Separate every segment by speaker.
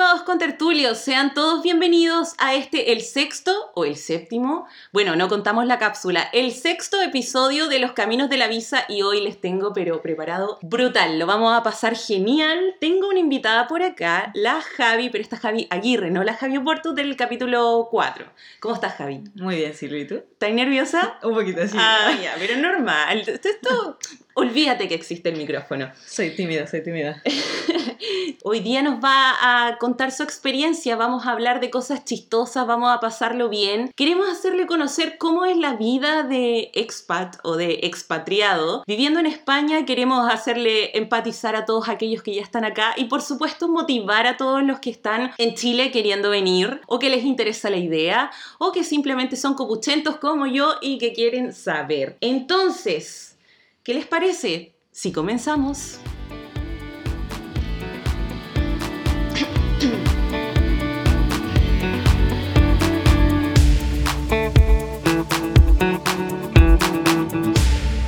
Speaker 1: estimados contertulios, sean todos bienvenidos a este, el sexto o el séptimo, bueno, no contamos la cápsula, el sexto episodio de Los Caminos de la Visa y hoy les tengo pero preparado brutal, lo vamos a pasar genial. Tengo una invitada por acá, la Javi, pero esta Javi Aguirre, no la Javi Oporto del capítulo 4. ¿Cómo estás, Javi?
Speaker 2: Muy bien, Silvia, ¿y tú?
Speaker 1: ¿Estás nerviosa?
Speaker 2: Un poquito así.
Speaker 1: Ah, ya, pero normal. Esto, olvídate que existe el micrófono.
Speaker 2: Soy tímida, soy tímida.
Speaker 1: Hoy día nos va a contar su experiencia, vamos a hablar de cosas chistosas, vamos a pasarlo bien. Queremos hacerle conocer cómo es la vida de expat o de expatriado. Viviendo en España queremos hacerle empatizar a todos aquellos que ya están acá y por supuesto motivar a todos los que están en Chile queriendo venir o que les interesa la idea o que simplemente son copuchentos como yo y que quieren saber. Entonces, ¿qué les parece si comenzamos?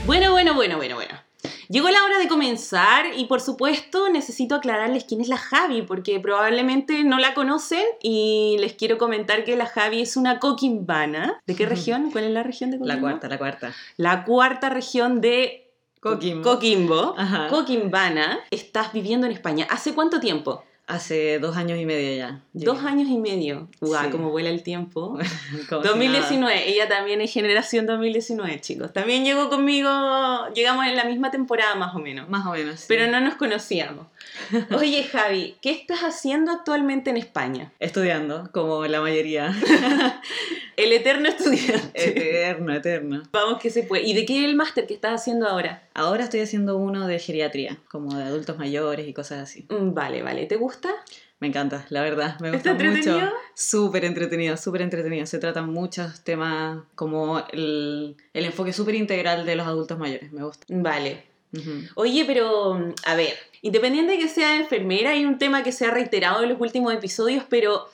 Speaker 1: Bueno, bueno, bueno, bueno, bueno. Llegó la hora de comenzar y por supuesto necesito aclararles quién es la Javi porque probablemente no la conocen y les quiero comentar que la Javi es una coquimbana. ¿De qué región? ¿Cuál es la región de Coquimbo?
Speaker 2: La cuarta, la cuarta.
Speaker 1: La cuarta región de
Speaker 2: Coquimbo.
Speaker 1: Coquimbo.
Speaker 2: Ajá.
Speaker 1: Coquimbana. Estás viviendo en España. ¿Hace cuánto tiempo?
Speaker 2: Hace dos años y medio ya.
Speaker 1: Dos años y medio. Guau,
Speaker 2: Sí.
Speaker 1: cómo vuela el tiempo.
Speaker 2: Como si
Speaker 1: 2019, ella también es generación 2019, chicos. También llegó conmigo, llegamos en la misma temporada más o menos.
Speaker 2: Más o menos. sí.
Speaker 1: pero no nos conocíamos. Oye, Javi, ¿qué estás haciendo actualmente en España?
Speaker 2: Estudiando, como la mayoría.
Speaker 1: El eterno estudiante.
Speaker 2: eterno, eterno.
Speaker 1: Vamos que se puede. ¿Y de qué es el máster que estás haciendo ahora?
Speaker 2: Ahora estoy haciendo uno de geriatría, como de adultos mayores y cosas así.
Speaker 1: Mm, Vale, vale. ¿Te gusta?
Speaker 2: Me encanta, la verdad. Me
Speaker 1: ¿Está
Speaker 2: gusta mucho.
Speaker 1: entretenido?
Speaker 2: Súper entretenido, súper entretenido. Se tratan muchos temas como el, el enfoque súper integral de los adultos mayores. Me gusta.
Speaker 1: Vale. Oye, pero a ver, independiente de que sea enfermera, hay un tema que se ha reiterado en los últimos episodios, pero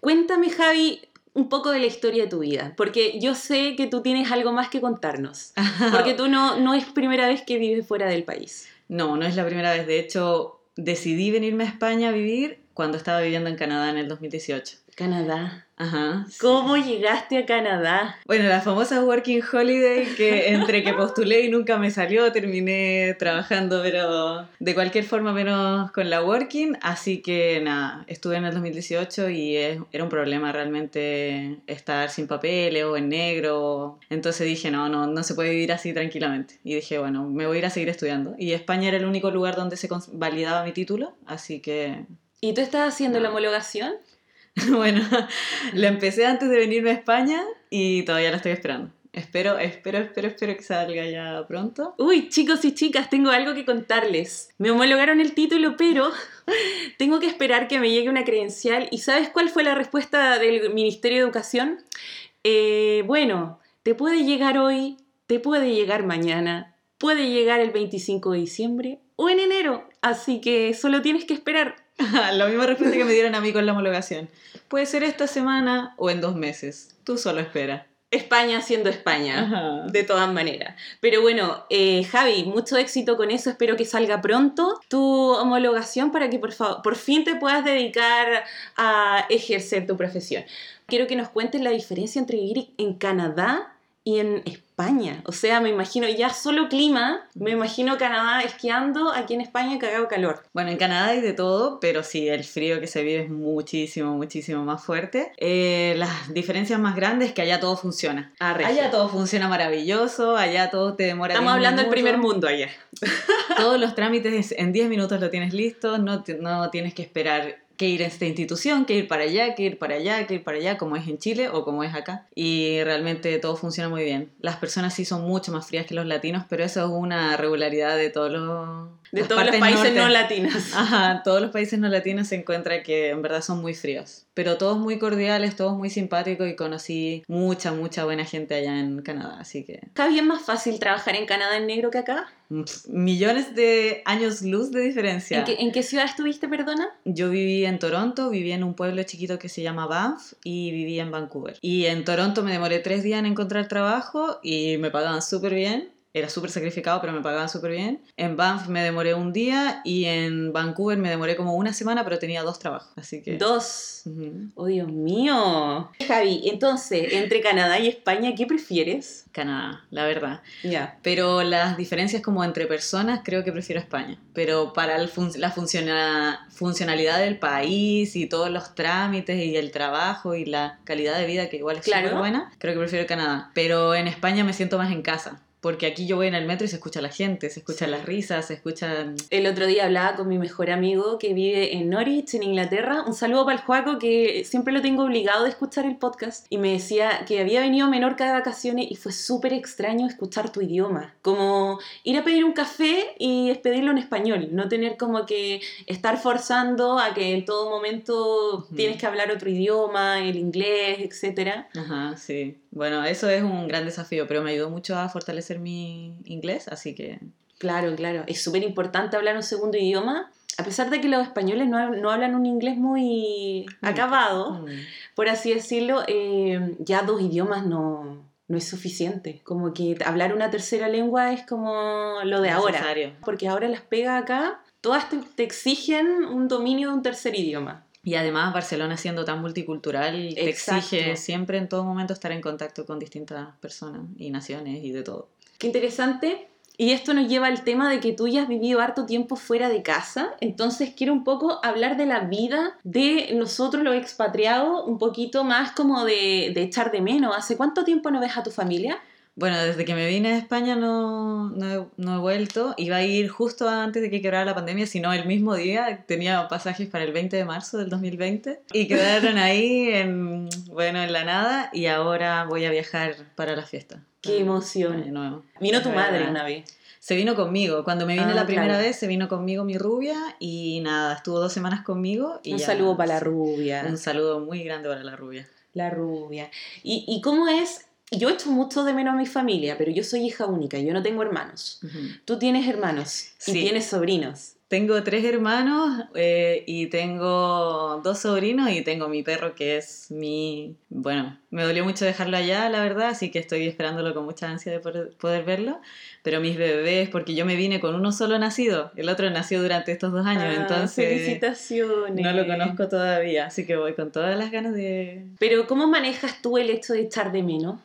Speaker 1: cuéntame, Javi, un poco de la historia de tu vida, porque yo sé que tú tienes algo más que contarnos, porque tú no, no es primera vez que vives fuera del país.
Speaker 2: No, no es la primera vez. De hecho, decidí venirme a España a vivir cuando estaba viviendo en Canadá en el 2018.
Speaker 1: Canadá.
Speaker 2: Ajá. sí.
Speaker 1: ¿Cómo llegaste a Canadá?
Speaker 2: Bueno, la famosa Working Holiday que entre que postulé y nunca me salió, terminé trabajando, pero de cualquier forma menos con la Working. Así que nada, estuve en el 2018 y es- era un problema realmente estar sin papeles o en negro. Entonces dije, no, no, no se puede vivir así tranquilamente. Y dije, bueno, me voy a ir a seguir estudiando. Y España era el único lugar donde se validaba mi título, así que
Speaker 1: ¿Y tú estás haciendo
Speaker 2: No.
Speaker 1: la homologación?
Speaker 2: bueno, lo empecé antes de venirme a España y todavía lo estoy esperando. Espero, espero, espero, espero que salga ya pronto.
Speaker 1: Uy, chicos y chicas, tengo algo que contarles. Me homologaron el título, pero tengo que esperar que me llegue una credencial. ¿Y sabes cuál fue la respuesta del Ministerio de Educación? Eh, bueno, te puede llegar hoy, te puede llegar mañana, puede llegar el 25 de diciembre o en enero. Así que solo tienes que esperar.
Speaker 2: la misma respuesta que me dieron a mí con la homologación. Puede ser esta semana o en dos meses. Tú solo espera.
Speaker 1: España siendo España.
Speaker 2: Ajá.
Speaker 1: De todas maneras. Pero bueno, eh, Javi, mucho éxito con eso. Espero que salga pronto tu homologación para que por, favor, por fin te puedas dedicar a ejercer tu profesión. Quiero que nos cuentes la diferencia entre vivir en Canadá y en España. O sea, me imagino ya solo clima, me imagino Canadá esquiando, aquí en España cagado calor.
Speaker 2: Bueno, en Canadá hay de todo, pero sí, el frío que se vive es muchísimo, muchísimo más fuerte. Eh, las diferencias más grandes es que allá todo funciona. Allá todo funciona maravilloso, allá todo te demora
Speaker 1: Estamos
Speaker 2: 10
Speaker 1: hablando del primer mundo allá.
Speaker 2: Todos los trámites en 10 minutos lo tienes listo, no, no tienes que esperar que ir a esta institución, que ir para allá, que ir para allá, que ir para allá, como es en Chile o como es acá. Y realmente todo funciona muy bien. Las personas sí son mucho más frías que los latinos, pero eso es una regularidad de todos los...
Speaker 1: De todos los países
Speaker 2: norte.
Speaker 1: no latinos.
Speaker 2: Ajá, todos los países no latinos se encuentra que en verdad son muy fríos, pero todos muy cordiales, todos muy simpáticos y conocí mucha, mucha buena gente allá en Canadá, así que
Speaker 1: ¿Está bien más fácil trabajar en Canadá en negro que acá?
Speaker 2: pf, millones de años luz de diferencia.
Speaker 1: ¿En qué, en qué ciudad estuviste, perdona?
Speaker 2: Yo viví en Toronto, viví en un pueblo chiquito que se llama Banff y viví en Vancouver. Y en Toronto me demoré tres días en encontrar trabajo y me pagaban súper bien. Era súper sacrificado, pero me pagaban súper bien. En Banff me demoré un día y en Vancouver me demoré como una semana, pero tenía dos trabajos, así que...
Speaker 1: Dos.
Speaker 2: Ujú.
Speaker 1: Oh, Dios mío. Javi, entonces, entre Canadá y España, ¿qué prefieres?
Speaker 2: Canadá, la verdad.
Speaker 1: Ya.
Speaker 2: Pero las diferencias como entre personas, creo que prefiero España. Pero para el fun- la funciona- funcionalidad del país y todos los trámites y el trabajo y la calidad de vida, que igual es
Speaker 1: Claro.
Speaker 2: súper buena, creo que prefiero Canadá. Pero en España me siento más en casa. Porque aquí yo voy en el metro y se escucha la gente, se escuchan las risas, se escuchan...
Speaker 1: El otro día hablaba con mi mejor amigo que vive en Norwich, en Inglaterra. Un saludo para el Juaco, que siempre lo tengo obligado de escuchar el podcast. Y me decía que había venido a Menorca de vacaciones y fue súper extraño escuchar tu idioma. Como ir a pedir un café y pedirlo en español. No tener como que estar forzando a que en todo momento
Speaker 2: Ujú.
Speaker 1: tienes que hablar otro idioma, el inglés, etc.
Speaker 2: Ajá, sí. Bueno, eso es un gran desafío, pero me ayudó mucho a fortalecer mi inglés, así que...
Speaker 1: Claro, claro. Es súper importante hablar un segundo idioma. A pesar de que los españoles no, no hablan un inglés muy
Speaker 2: Mm.
Speaker 1: acabado,
Speaker 2: mm,
Speaker 1: por así decirlo, eh, ya dos idiomas no, no es suficiente. Como que hablar una tercera lengua es como lo de ahora.
Speaker 2: necesario.
Speaker 1: Porque ahora las pegas acá, todas te, te exigen un dominio de un tercer idioma.
Speaker 2: Y además Barcelona siendo tan multicultural te
Speaker 1: Exacto.
Speaker 2: exige siempre en todo momento estar en contacto con distintas personas y naciones y de todo.
Speaker 1: Qué interesante. Y esto nos lleva al tema de que tú ya has vivido harto tiempo fuera de casa. Entonces quiero un poco hablar de la vida de nosotros los expatriados, un poquito más como de, de echar de menos. ¿Hace cuánto tiempo no ves a tu familia?
Speaker 2: Bueno, desde que me vine a España no, no, he, no he vuelto. Iba a ir justo antes de que quebrara la pandemia, sino el mismo día. Tenía pasajes para el 20 de marzo del 2020 y quedaron ahí en, bueno, en la nada y ahora voy a viajar para la fiesta.
Speaker 1: Qué emoción.
Speaker 2: Año nuevo.
Speaker 1: Vino tu madre una vez.
Speaker 2: Se vino conmigo. Cuando me vine
Speaker 1: Ah,
Speaker 2: la primera
Speaker 1: claro.
Speaker 2: vez, se vino conmigo mi rubia y nada, estuvo dos semanas conmigo. Y
Speaker 1: un
Speaker 2: ya-
Speaker 1: saludo para la rubia.
Speaker 2: Un saludo muy grande para la rubia.
Speaker 1: La rubia. ¿Y, ¿Y cómo es? Yo echo mucho de menos a mi familia, pero yo soy hija única, yo no tengo hermanos. Tú tienes hermanos y
Speaker 2: Sí.
Speaker 1: tienes sobrinos.
Speaker 2: Tengo tres hermanos eh, y tengo dos sobrinos y tengo mi perro que es mi... Bueno, me dolió mucho dejarlo allá, la verdad, así que estoy esperándolo con mucha ansia de poder, poder verlo. Pero mis bebés, porque yo me vine con uno solo nacido, el otro nació durante estos dos años,
Speaker 1: Ah,
Speaker 2: entonces
Speaker 1: Felicitaciones.
Speaker 2: no lo conozco todavía, así que voy con todas las ganas de...
Speaker 1: Pero ¿cómo manejas tú el hecho de echar de menos?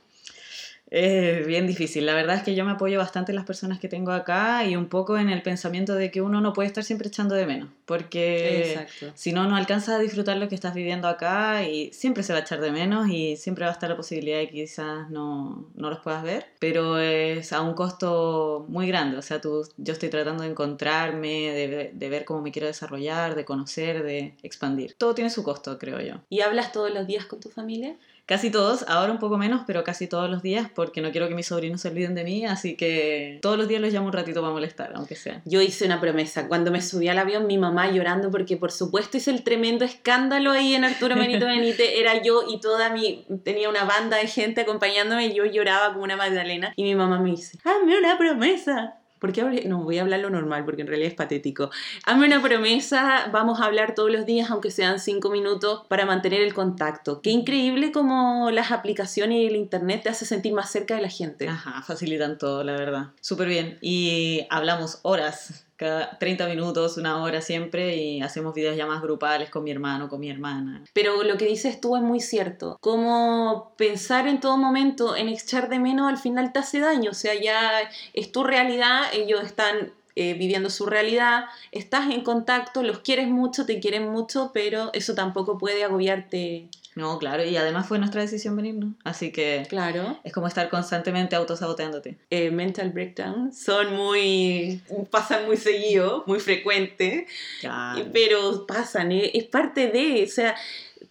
Speaker 2: Es bien difícil. La verdad es que yo me apoyo bastante en las personas que tengo acá y un poco en el pensamiento de que uno no puede estar siempre echando de menos, porque
Speaker 1: Exacto.
Speaker 2: si no, no alcanzas a disfrutar lo que estás viviendo acá y siempre se va a echar de menos y siempre va a estar la posibilidad de que quizás no, no los puedas ver, pero es a un costo muy grande. O sea, tú, yo estoy tratando de encontrarme, de, de ver cómo me quiero desarrollar, de conocer, de expandir. Todo tiene su costo, creo yo.
Speaker 1: ¿Y hablas todos los días con tu familia?
Speaker 2: Casi todos, ahora un poco menos, pero casi todos los días, porque no quiero que mis sobrinos se olviden de mí, así que todos los días los llamo un ratito para molestar, aunque sea.
Speaker 1: Yo hice una promesa. Cuando me subí al avión, mi mamá llorando porque por supuesto hice el tremendo escándalo ahí en Arturo Benito Benítez. Era yo y toda mi... Tenía una banda de gente acompañándome y yo lloraba como una magdalena. Y mi mamá me dice, hazme una promesa. ¿Por qué hablé? No, voy a hablar lo normal porque en realidad es patético. Hazme una promesa, vamos a hablar todos los días, aunque sean cinco minutos, para mantener el contacto. Qué increíble como las aplicaciones y el internet te hace sentir más cerca de la gente.
Speaker 2: Ajá, facilitan todo, la verdad. Súper bien. Y hablamos horas, cada 30 minutos, una hora siempre, y hacemos videollamadas grupales con mi hermano, con mi hermana.
Speaker 1: Pero lo que dices tú es muy cierto. Como pensar en todo momento en echar de menos al final te hace daño. O sea, ya es tu realidad, ellos están eh, viviendo su realidad, estás en contacto, los quieres mucho, te quieren mucho, pero eso tampoco puede agobiarte.
Speaker 2: No, claro, y además fue nuestra decisión venirnos. Así que
Speaker 1: Claro.
Speaker 2: es como estar constantemente autosaboteándote.
Speaker 1: Eh, mental breakdown son muy. pasan muy seguido, muy frecuente.
Speaker 2: Claro.
Speaker 1: Pero pasan, ¿eh? es parte de, o sea,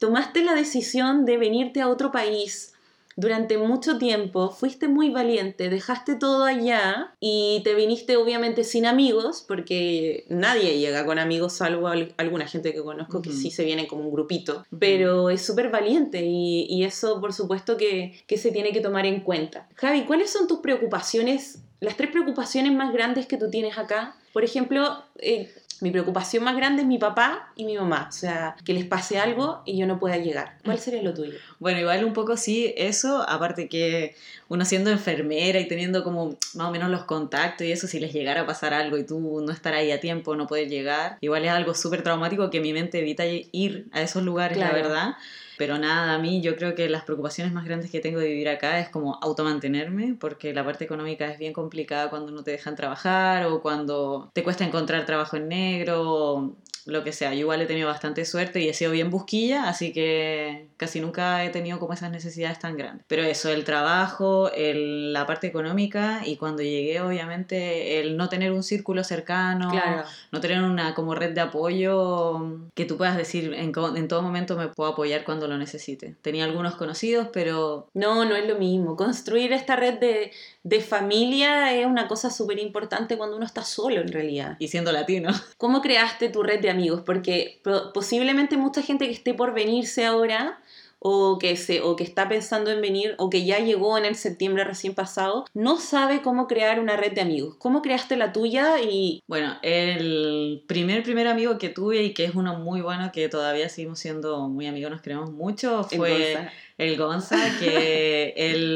Speaker 1: tomaste la decisión de venirte a otro país durante mucho tiempo, fuiste muy valiente, dejaste todo allá y te viniste obviamente sin amigos, porque nadie llega con amigos, salvo al- alguna gente que conozco que sí se viene como un grupito, pero es súper valiente y, y eso por supuesto que, que se tiene que tomar en cuenta. Javi, ¿cuáles son tus preocupaciones, las tres preocupaciones más grandes que tú tienes acá? Por ejemplo, eh, Mi preocupación más grande es mi papá y mi mamá. O sea, que les pase algo y yo no pueda llegar. ¿Cuál sería lo tuyo?
Speaker 2: Bueno, igual un poco sí, eso, aparte que uno siendo enfermera y teniendo como más o menos los contactos y eso, si les llegara a pasar algo y tú no estar ahí a tiempo, no poder llegar, igual es algo súper traumático que mi mente evita ir a esos lugares, la
Speaker 1: Claro.
Speaker 2: verdad. Pero nada, a mí yo creo que las preocupaciones más grandes que tengo de vivir acá es como automantenerme, porque la parte económica es bien complicada cuando no te dejan trabajar o cuando te cuesta encontrar trabajo en negro o lo que sea. Yo igual he tenido bastante suerte y he sido bien busquilla, así que casi nunca he tenido como esas necesidades tan grandes. Pero eso, el trabajo, el- la parte económica y cuando llegué obviamente el no tener un círculo cercano,
Speaker 1: Claro.
Speaker 2: no tener una como red de apoyo que tú puedas decir en, en todo momento me puedo apoyar cuando lo necesite. Tenía algunos conocidos, pero
Speaker 1: No, no es lo mismo. Construir esta red de, de familia es una cosa súper importante cuando uno está solo en realidad.
Speaker 2: y siendo latino,
Speaker 1: ¿Cómo creaste tu red de amigos? Porque po- posiblemente mucha gente que esté por venirse ahora o que, se, o que está pensando en venir o que ya llegó en el septiembre recién pasado, no sabe cómo crear una red de amigos. ¿Cómo creaste la tuya? Y
Speaker 2: Bueno, el primer primer amigo que tuve y que es uno muy bueno, que todavía seguimos siendo muy amigos, nos queremos mucho,
Speaker 1: el
Speaker 2: fue
Speaker 1: Gonza.
Speaker 2: el Gonza, que él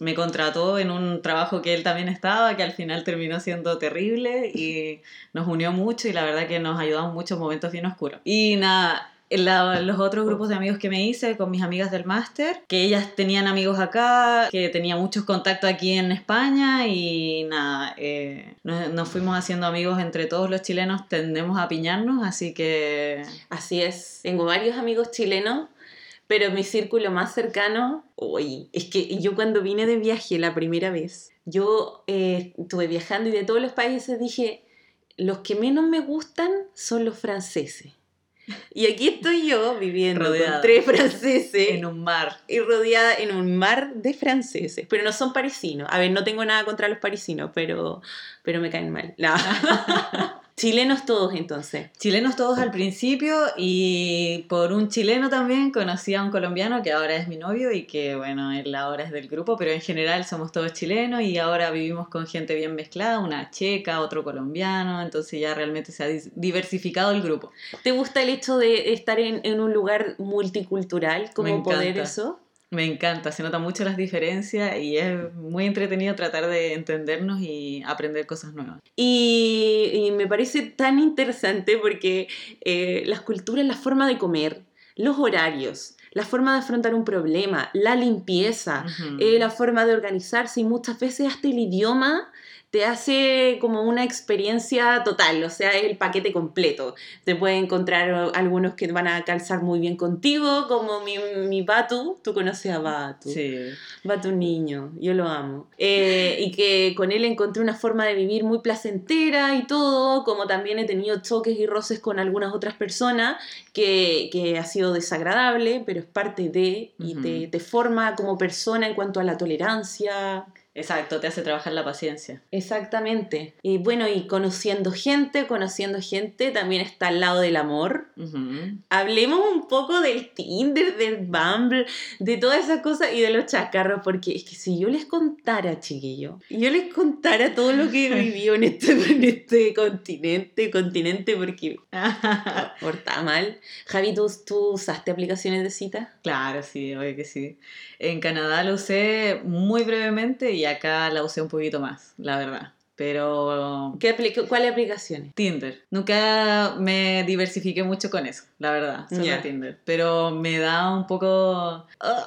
Speaker 2: me contrató en un trabajo que él también estaba, que al final terminó siendo terrible y nos unió mucho y la verdad que nos mucho en momentos bien oscuros. Y nada, los otros grupos de amigos que me hice con mis amigas del máster, que ellas tenían amigos acá, que tenía muchos contactos aquí en España y nada, eh, nos fuimos haciendo amigos entre todos los chilenos, tendemos a piñarnos, así que
Speaker 1: Así es. Tengo varios amigos chilenos, pero mi círculo más cercano, uy, es que yo cuando vine de viaje la primera vez, yo eh, estuve viajando y de todos los países dije, los que menos me gustan son los franceses. Y aquí estoy yo viviendo
Speaker 2: Rodeada.
Speaker 1: con tres franceses
Speaker 2: en un mar.
Speaker 1: y rodeada en un mar de franceses, pero no son parisinos. A ver, no tengo nada contra los parisinos, pero, pero me caen mal. No. Chilenos todos entonces.
Speaker 2: Chilenos todos al principio y por un chileno también conocí a un colombiano que ahora es mi novio y que bueno, él ahora es del grupo, pero en general somos todos chilenos y ahora vivimos con gente bien mezclada, una checa, otro colombiano, entonces ya realmente se ha diversificado el grupo.
Speaker 1: ¿Te gusta el hecho de estar en, en un lugar multicultural? ¿Cómo
Speaker 2: Me
Speaker 1: poder eso?
Speaker 2: Me encanta, se notan mucho las diferencias y es muy entretenido tratar de entendernos y aprender cosas nuevas.
Speaker 1: Y, y me parece tan interesante porque eh, las culturas, la forma de comer, los horarios, la forma de afrontar un problema, la limpieza, eh, la forma de organizarse y muchas veces hasta el idioma te hace como una experiencia total, o sea, es el paquete completo. Te puedes encontrar algunos que van a calzar muy bien contigo, como mi, mi Batu, tú conoces a Batu.
Speaker 2: Sí.
Speaker 1: Batu niño, yo lo amo. Eh, y que con él encontré una forma de vivir muy placentera y todo, como también he tenido choques y roces con algunas otras personas que, que ha sido desagradable, pero es parte de y
Speaker 2: Ujú.
Speaker 1: te, te forma como persona en cuanto a la tolerancia.
Speaker 2: Exacto, te hace trabajar la paciencia.
Speaker 1: Exactamente. Y bueno, y conociendo gente, conociendo gente, también está al lado del amor.
Speaker 2: Ujú.
Speaker 1: Hablemos un poco del Tinder, del Bumble, de todas esas cosas y de los chacarros, porque es que si yo les contara, chiquillo, yo les contara todo lo que he vivido en este, en este continente, continente, porque por está mal. Javi, ¿tú, tú usaste aplicaciones de cita?
Speaker 2: Claro, sí, obvio que sí. En Canadá lo usé muy brevemente y acá la usé un poquito más, la verdad. Pero
Speaker 1: ¿Qué apli- ¿Cuáles aplicaciones?
Speaker 2: Tinder. Nunca me diversifiqué mucho con eso, la verdad, solo
Speaker 1: Ya.
Speaker 2: Tinder. Pero me da un poco... ah,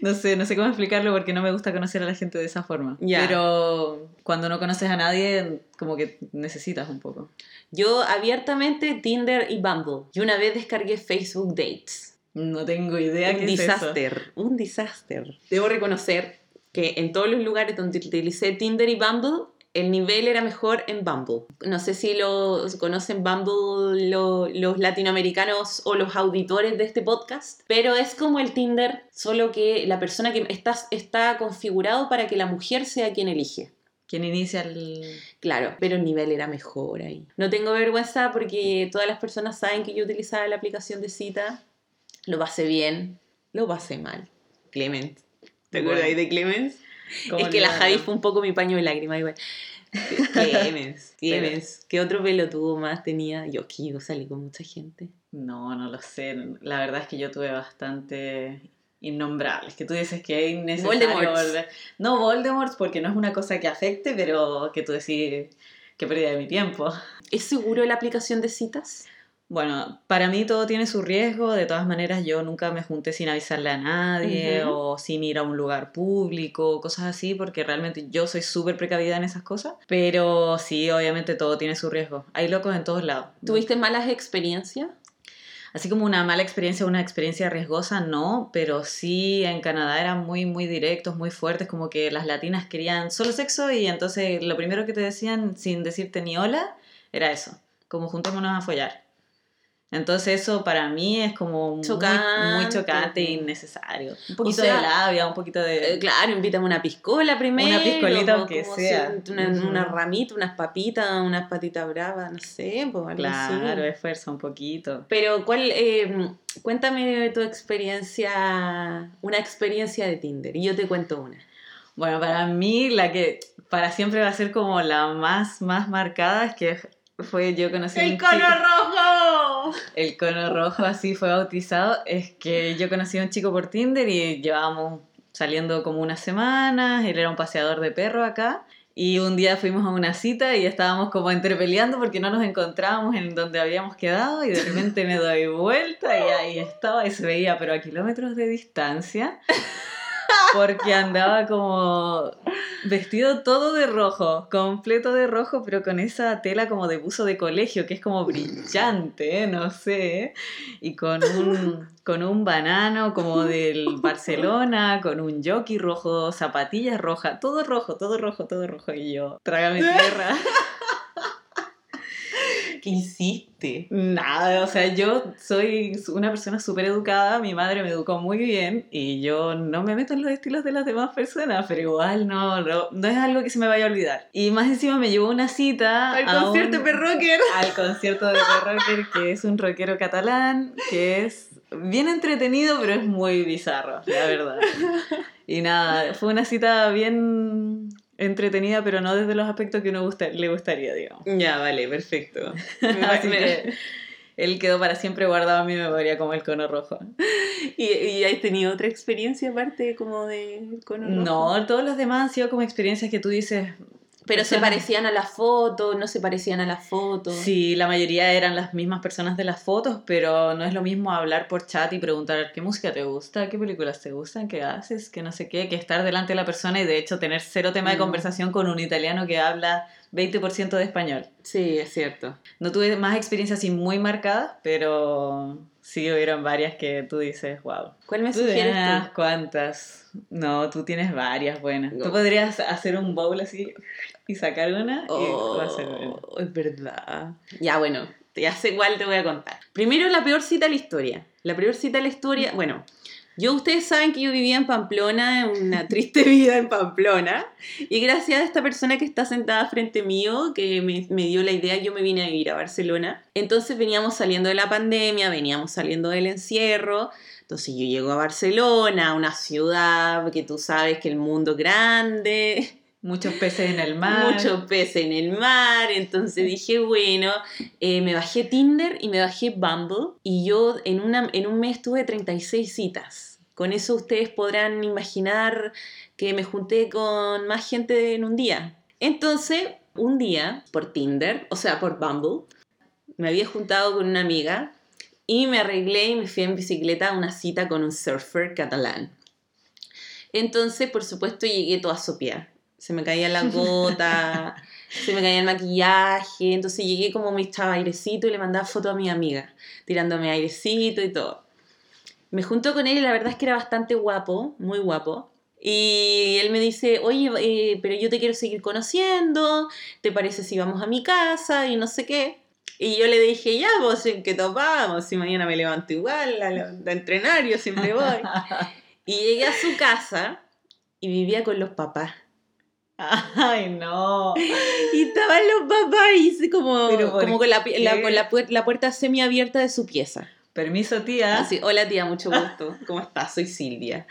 Speaker 2: no sé, no sé cómo explicarlo porque no me gusta conocer a la gente de esa forma.
Speaker 1: Ya.
Speaker 2: Pero cuando no conoces a nadie, como que necesitas un poco.
Speaker 1: Yo abiertamente Tinder y Bumble. Y una vez descargué Facebook Dates.
Speaker 2: No tengo idea
Speaker 1: un
Speaker 2: qué es eso.
Speaker 1: disaster, un disaster. Debo reconocer que en todos los lugares donde utilicé Tinder y Bumble, el nivel era mejor en Bumble. No sé si los conocen Bumble lo- los latinoamericanos o los auditores de este podcast, pero es como el Tinder, solo que la persona que está, está configurado para que la mujer sea quien elige.
Speaker 2: ¿Quién inicia el...?
Speaker 1: Claro, pero el nivel era mejor ahí. No tengo vergüenza porque todas las personas saben que yo utilizaba la aplicación de cita. Lo pasé bien, lo pasé mal. Clement. ¿Te acuerdas ahí de Clement?
Speaker 2: ¿Cómo
Speaker 1: Es que la? Javi fue un poco mi paño de lágrimas igual. Clemens, Clemens. ¿Qué otro pelotudo más tenía? Yo salí con mucha gente.
Speaker 2: No, no lo sé. La verdad es que yo tuve bastante innombrables. Que tú dices que es innecesario
Speaker 1: Voldemorts.
Speaker 2: volver. No Voldemort porque no es una cosa que afecte, pero que tú decís que pérdida de mi tiempo.
Speaker 1: ¿Es seguro la aplicación de citas?
Speaker 2: Bueno, para mí todo tiene su riesgo. De todas maneras, yo nunca me junté sin avisarle a nadie o sin ir a un lugar público, cosas así, porque realmente yo soy súper precavida en esas cosas. Pero sí, obviamente todo tiene su riesgo. Hay locos en todos lados.
Speaker 1: ¿Tuviste malas experiencias?
Speaker 2: Así como una mala experiencia, una experiencia riesgosa, no, pero sí en Canadá eran muy, muy directos, muy fuertes, como que las latinas querían solo sexo y entonces lo primero que te decían sin decirte ni hola era eso, como juntémonos a follar. Entonces eso para mí es como muy-
Speaker 1: Chocante.
Speaker 2: muy, chocante e innecesario. Un poquito
Speaker 1: sea,
Speaker 2: de labia, un poquito de...
Speaker 1: Eh, claro, invítame una piscola primero.
Speaker 2: Una piscolita,
Speaker 1: o
Speaker 2: aunque sea.
Speaker 1: si Una,
Speaker 2: Ujú.
Speaker 1: una ramita, unas papitas, unas patitas bravas, no sé, pues
Speaker 2: claro,
Speaker 1: así.
Speaker 2: esfuerzo un poquito.
Speaker 1: Pero, ¿cuál? eh, cuéntame de tu experiencia, una experiencia de Tinder. Y yo te cuento una.
Speaker 2: Bueno, para mí la que para siempre va a ser como la más, más marcada es que fue yo conocí a un chico-
Speaker 1: rojo!
Speaker 2: el cono rojo así fue bautizado, es que yo conocí a un chico por Tinder y llevábamos saliendo como unas semanas, él era un paseador de perro acá. Y un día fuimos a una cita y estábamos como entrepeleando porque no nos encontrábamos en donde habíamos quedado. Y de repente me doy vuelta y ahí estaba y se veía pero a kilómetros de distancia porque andaba como vestido todo de rojo, completo de rojo, pero con esa tela como de buzo de colegio, que es como brillante, no sé, y con un, con un banano como del Barcelona, con un jockey rojo, zapatillas rojas, todo rojo, todo rojo, todo rojo, y yo, trágame tierra.
Speaker 1: ¿Qué hiciste?
Speaker 2: Nada, o sea, yo soy una persona súper educada, mi madre me educó muy bien y yo no me meto en los estilos de las demás personas, pero igual no, no, no es algo que se me vaya a olvidar. Y más encima me llevó una cita
Speaker 1: Al
Speaker 2: a
Speaker 1: concierto
Speaker 2: un-
Speaker 1: de Rocker.
Speaker 2: al concierto de Rocker, que es un rockero catalán, que es bien entretenido, pero es muy bizarro, la verdad. Y nada, fue una cita bien entretenida, pero no desde los aspectos que uno gusta, le gustaría, digamos.
Speaker 1: Ya, vale, perfecto.
Speaker 2: Así que él quedó para siempre guardado en mi memoria como el cono rojo.
Speaker 1: ¿Y, y has tenido otra experiencia aparte como de cono rojo?
Speaker 2: No, todos los demás han sido como experiencias que tú dices,
Speaker 1: Pero se
Speaker 2: personas-
Speaker 1: parecían a la foto, no se parecían a la foto.
Speaker 2: sí, la mayoría eran las mismas personas de las fotos, pero no es lo mismo hablar por chat y preguntar qué música te gusta, qué películas te gustan, qué haces, qué no sé qué, que estar delante de la persona y de hecho tener cero tema de
Speaker 1: Mm.
Speaker 2: conversación con un italiano que habla 20% de español.
Speaker 1: Sí, es cierto.
Speaker 2: No tuve más experiencias así muy marcadas, pero sí hubieron varias que tú dices, wow.
Speaker 1: ¿Cuál me
Speaker 2: Tú
Speaker 1: sugieres tú?
Speaker 2: ¿Cuántas? No, tú tienes varias buenas.
Speaker 1: No.
Speaker 2: Tú podrías hacer un bowl así y sacar una y va a ser buena.
Speaker 1: Oh, es verdad. Ya, bueno, ya sé cuál te voy a contar. Primero, la peor cita de la historia. La peor cita de la historia, bueno, yo ustedes saben que yo vivía en Pamplona, una triste vida en Pamplona, y gracias a esta persona que está sentada frente mío, que me, me dio la idea, yo me vine a vivir a Barcelona. Entonces veníamos saliendo de la pandemia, veníamos saliendo del encierro. Entonces yo llego a Barcelona, una ciudad que tú sabes que el mundo grande,
Speaker 2: Muchos peces en el mar.
Speaker 1: muchos peces en el mar. Entonces dije, bueno, eh, me bajé Tinder y me bajé Bumble. Y yo en, una, en un mes tuve 36 citas. Con eso ustedes podrán imaginar que me junté con más gente en un día. Entonces, un día, por Tinder, o sea, por Bumble, me había juntado con una amiga y me arreglé y me fui en bicicleta a una cita con un surfer catalán. Entonces, por supuesto, llegué toda sopia. Se me caía la gota, se me caía el maquillaje. Entonces llegué como me estaba airecito y le mandaba fotos a mi amiga, tirándome airecito y todo. Me junto con él y la verdad es que era bastante guapo, muy guapo. Y él me dice, oye, eh, pero yo te quiero seguir conociendo, ¿te parece si vamos a mi casa? Y no sé qué. Y yo le dije, ya, vos en que topamos, si mañana me levanto igual a, entrenar, yo siempre voy. Y llegué a su casa y vivía con los papás.
Speaker 2: Ay, no.
Speaker 1: Y estaban los papás y hice como,
Speaker 2: ¿Pero por
Speaker 1: como con, la,
Speaker 2: qué?
Speaker 1: la- con la, la puerta semiabierta de su pieza.
Speaker 2: Permiso, tía.
Speaker 1: Así, hola tía, mucho gusto. ¿Cómo estás? Soy Silvia.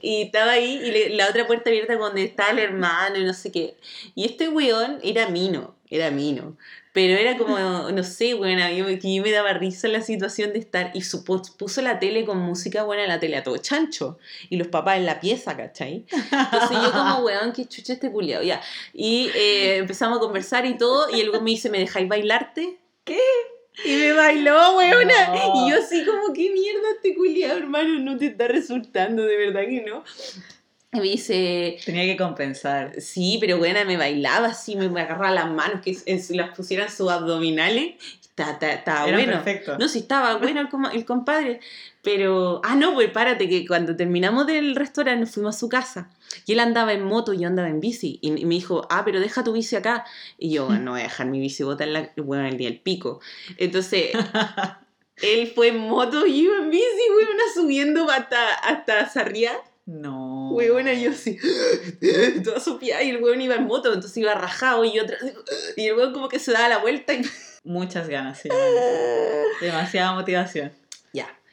Speaker 1: Y estaba ahí y le- la otra puerta abierta donde estaba el hermano y no sé qué. Y este weón era mino, era mino. Pero era como, no sé, bueno, yo, que yo me daba risa la situación de estar. Y su, puso la tele con música buena, la tele a todo chancho. Y los papás en la pieza, ¿cachai? Entonces yo como, weón, qué chucha este culiao, ya. Y eh, empezamos a conversar y todo. Y el me dice, ¿me dejáis bailarte?
Speaker 2: ¿Qué?
Speaker 1: Y me bailó, weona.
Speaker 2: No.
Speaker 1: Y yo así como, ¿qué mierda este culiao, hermano? No te está resultando, de verdad que no. Y me dice,
Speaker 2: Tenía que compensar.
Speaker 1: sí, pero buena, me bailaba así, me, me agarraba las manos, que es- las pusieran sus abdominales. Estaba, bueno.
Speaker 2: perfecto.
Speaker 1: No, sí, estaba bueno el, el compadre. Pero, ah, no, pues párate, que cuando terminamos del restaurante nos fuimos a su casa. Y él andaba en moto y yo andaba en bici. Y, me dijo, ah, pero deja tu bici acá. Y yo, "Bueno, no voy a dejar mi bici botar en la, bueno, el día del pico. Entonces, él fue en moto y yo en bici, weona, subiendo hasta, hasta Sarriá.
Speaker 2: No.
Speaker 1: Weona, yo así, toda sopiada, y el weón iba en moto, entonces iba rajado y yo y el weón como que se daba la vuelta y...
Speaker 2: Muchas ganas, sí. Demasiada motivación.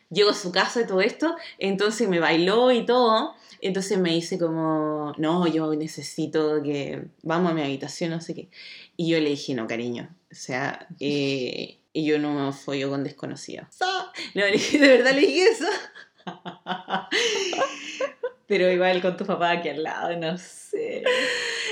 Speaker 1: Llego a su casa y todo esto, entonces me bailó y todo, entonces me dice como, no, yo necesito que vamos a mi habitación, no sé qué. Y yo le dije, no, cariño, o sea, eh, y yo no me follo con desconocidos. No, le dije, de verdad le dije eso.
Speaker 2: Pero igual con tu papá aquí al lado, no sé.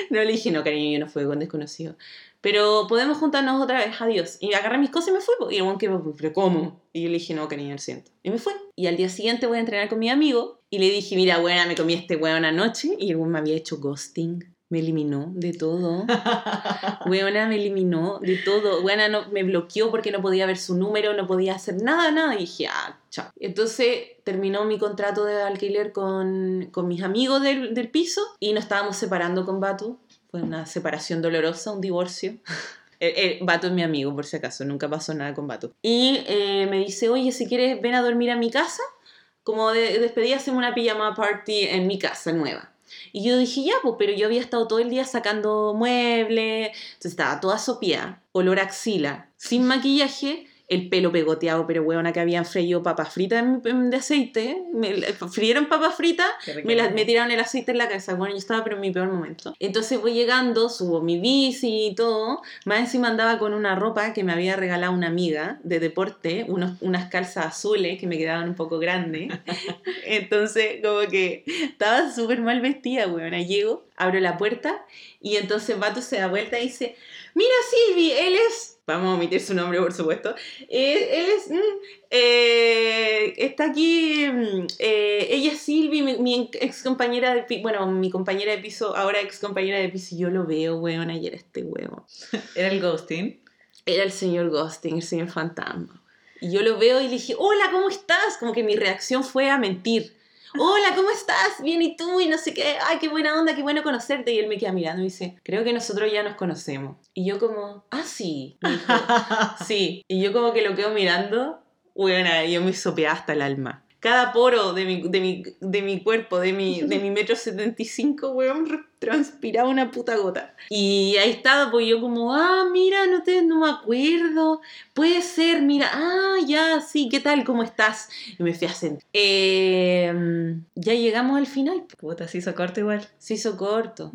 Speaker 1: No le dije, no, cariño, yo no fui con desconocido. Pero podemos juntarnos otra vez, adiós. Y agarré mis cosas y me fui. Y el weón que, pero ¿cómo? Y yo le dije, no, cariño, lo siento. Y me fui. Y al día siguiente voy a entrenar con mi amigo. Y le dije, mira, buena, me comí este weón anoche. Y el weón me había hecho ghosting. Me eliminó de todo. Weona me eliminó de todo. Weona no, me bloqueó porque no podía ver su número, no podía hacer nada, nada. Y dije, ah, chao. Entonces terminó mi contrato de alquiler con, con mis amigos del, del piso y nos estábamos separando con Batu. Una separación dolorosa, un divorcio. Eh, eh, Batu es mi amigo, por si acaso, nunca pasó nada con Batu. Y eh, me dice, oye, si quieres, ven a dormir a mi casa. Como de despedida, hacemos una pijama party en mi casa nueva. Y yo dije, ya, pues, pero yo había estado todo el día sacando muebles, entonces estaba toda sopía, olor a axila, sin maquillaje, el pelo pegoteado, pero huevona que habían freído papas fritas de aceite, me frieron papas fritas, me, las, me tiraron el aceite en la cabeza, bueno, yo estaba pero en mi peor momento. Entonces voy llegando, subo mi bici y todo, más encima andaba con una ropa que me había regalado una amiga de deporte, unos, unas calzas azules que me quedaban un poco grandes. Entonces, como que estaba súper mal vestida, weona. Llego, abro la puerta y entonces Vato se da vuelta y dice, mira Silvi, él es... Vamos a omitir su nombre, por supuesto. Eh, él es... mm, eh, está aquí... mm, eh, ella es Silvi, mi, mi ex compañera de piso... Bueno, mi compañera de piso, ahora ex compañera de piso. Yo lo veo, weón, ayer este huevo.
Speaker 2: Era el ghosting.
Speaker 1: Era el señor Ghosting, el señor fantasma. Y yo lo veo y le dije, hola, ¿cómo estás? Como que mi reacción fue a mentir. Hola, ¿cómo estás? Bien, ¿y tú? Y no sé qué. Ay, qué buena onda, qué bueno conocerte. Y él me queda mirando y dice, creo que nosotros ya nos conocemos. Y yo como, ah, sí. Me dijo, sí. Y yo como que lo quedo mirando. Bueno, yo me sopeaba hasta el alma. Cada poro de mi, de mi, de mi cuerpo, de mi, de mi metro setenta y cinco, weón, re- transpiraba una puta gota. Y ahí estaba, pues yo como, ah, mira, no, te, no me acuerdo. Puede ser, mira, ah, ya, sí, ¿qué tal? ¿Cómo estás? Y me fui a sentar. Eh, ya llegamos al final.
Speaker 2: Puta, se hizo corto igual.
Speaker 1: Se hizo corto.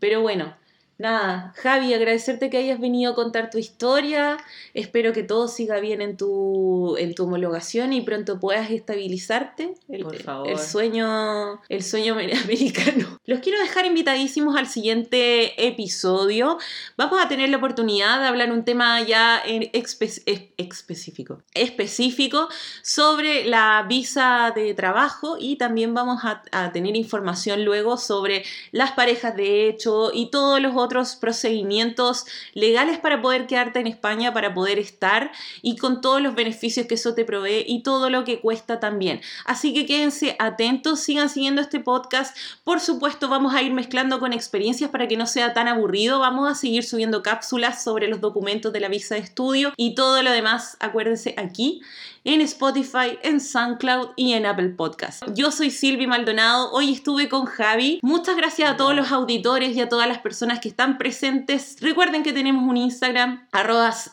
Speaker 1: Pero bueno, nada, Javi, agradecerte que hayas venido a contar tu historia. Espero que todo siga bien en tu, en tu homologación y pronto puedas estabilizarte. El,
Speaker 2: Por favor.
Speaker 1: el sueño, el sueño americano. Los quiero dejar invitadísimos al siguiente episodio. Vamos a tener la oportunidad de hablar un tema ya en espe- es- específico, específico sobre la visa de trabajo y también vamos a, a tener información luego sobre las parejas de hecho y todos los otros procedimientos legales para poder quedarte en España, para poder estar y con todos los beneficios que eso te provee y todo lo que cuesta también. Así que quédense atentos, sigan siguiendo este podcast. Por supuesto, vamos a ir mezclando con experiencias para que no sea tan aburrido. Vamos a seguir subiendo cápsulas sobre los documentos de la visa de estudio y todo lo demás, acuérdense aquí. En Spotify, en SoundCloud y en Apple Podcast. Yo soy Silvi Maldonado, hoy estuve con Javi. Muchas gracias a todos los auditores y a todas las personas que están presentes. Recuerden que tenemos un Instagram,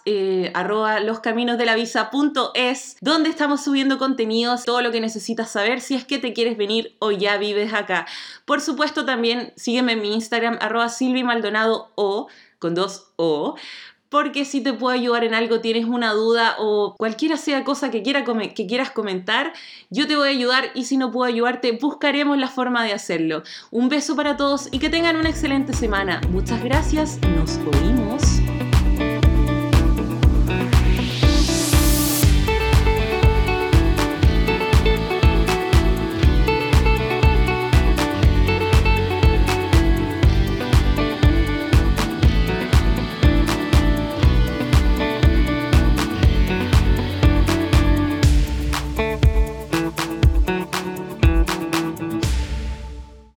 Speaker 1: eh, arroba loscaminosdelavisa.es, donde estamos subiendo contenidos, todo lo que necesitas saber si es que te quieres venir o ya vives acá. Por supuesto, también sígueme en mi Instagram, arroba Silvi Maldonado o con dos O porque si te puedo ayudar en algo, tienes una duda o cualquiera sea cosa que, que quieras comentar, yo te voy a ayudar y si no puedo ayudarte, buscaremos la forma de hacerlo. Un beso para todos y que tengan una excelente semana. Muchas gracias, nos oímos.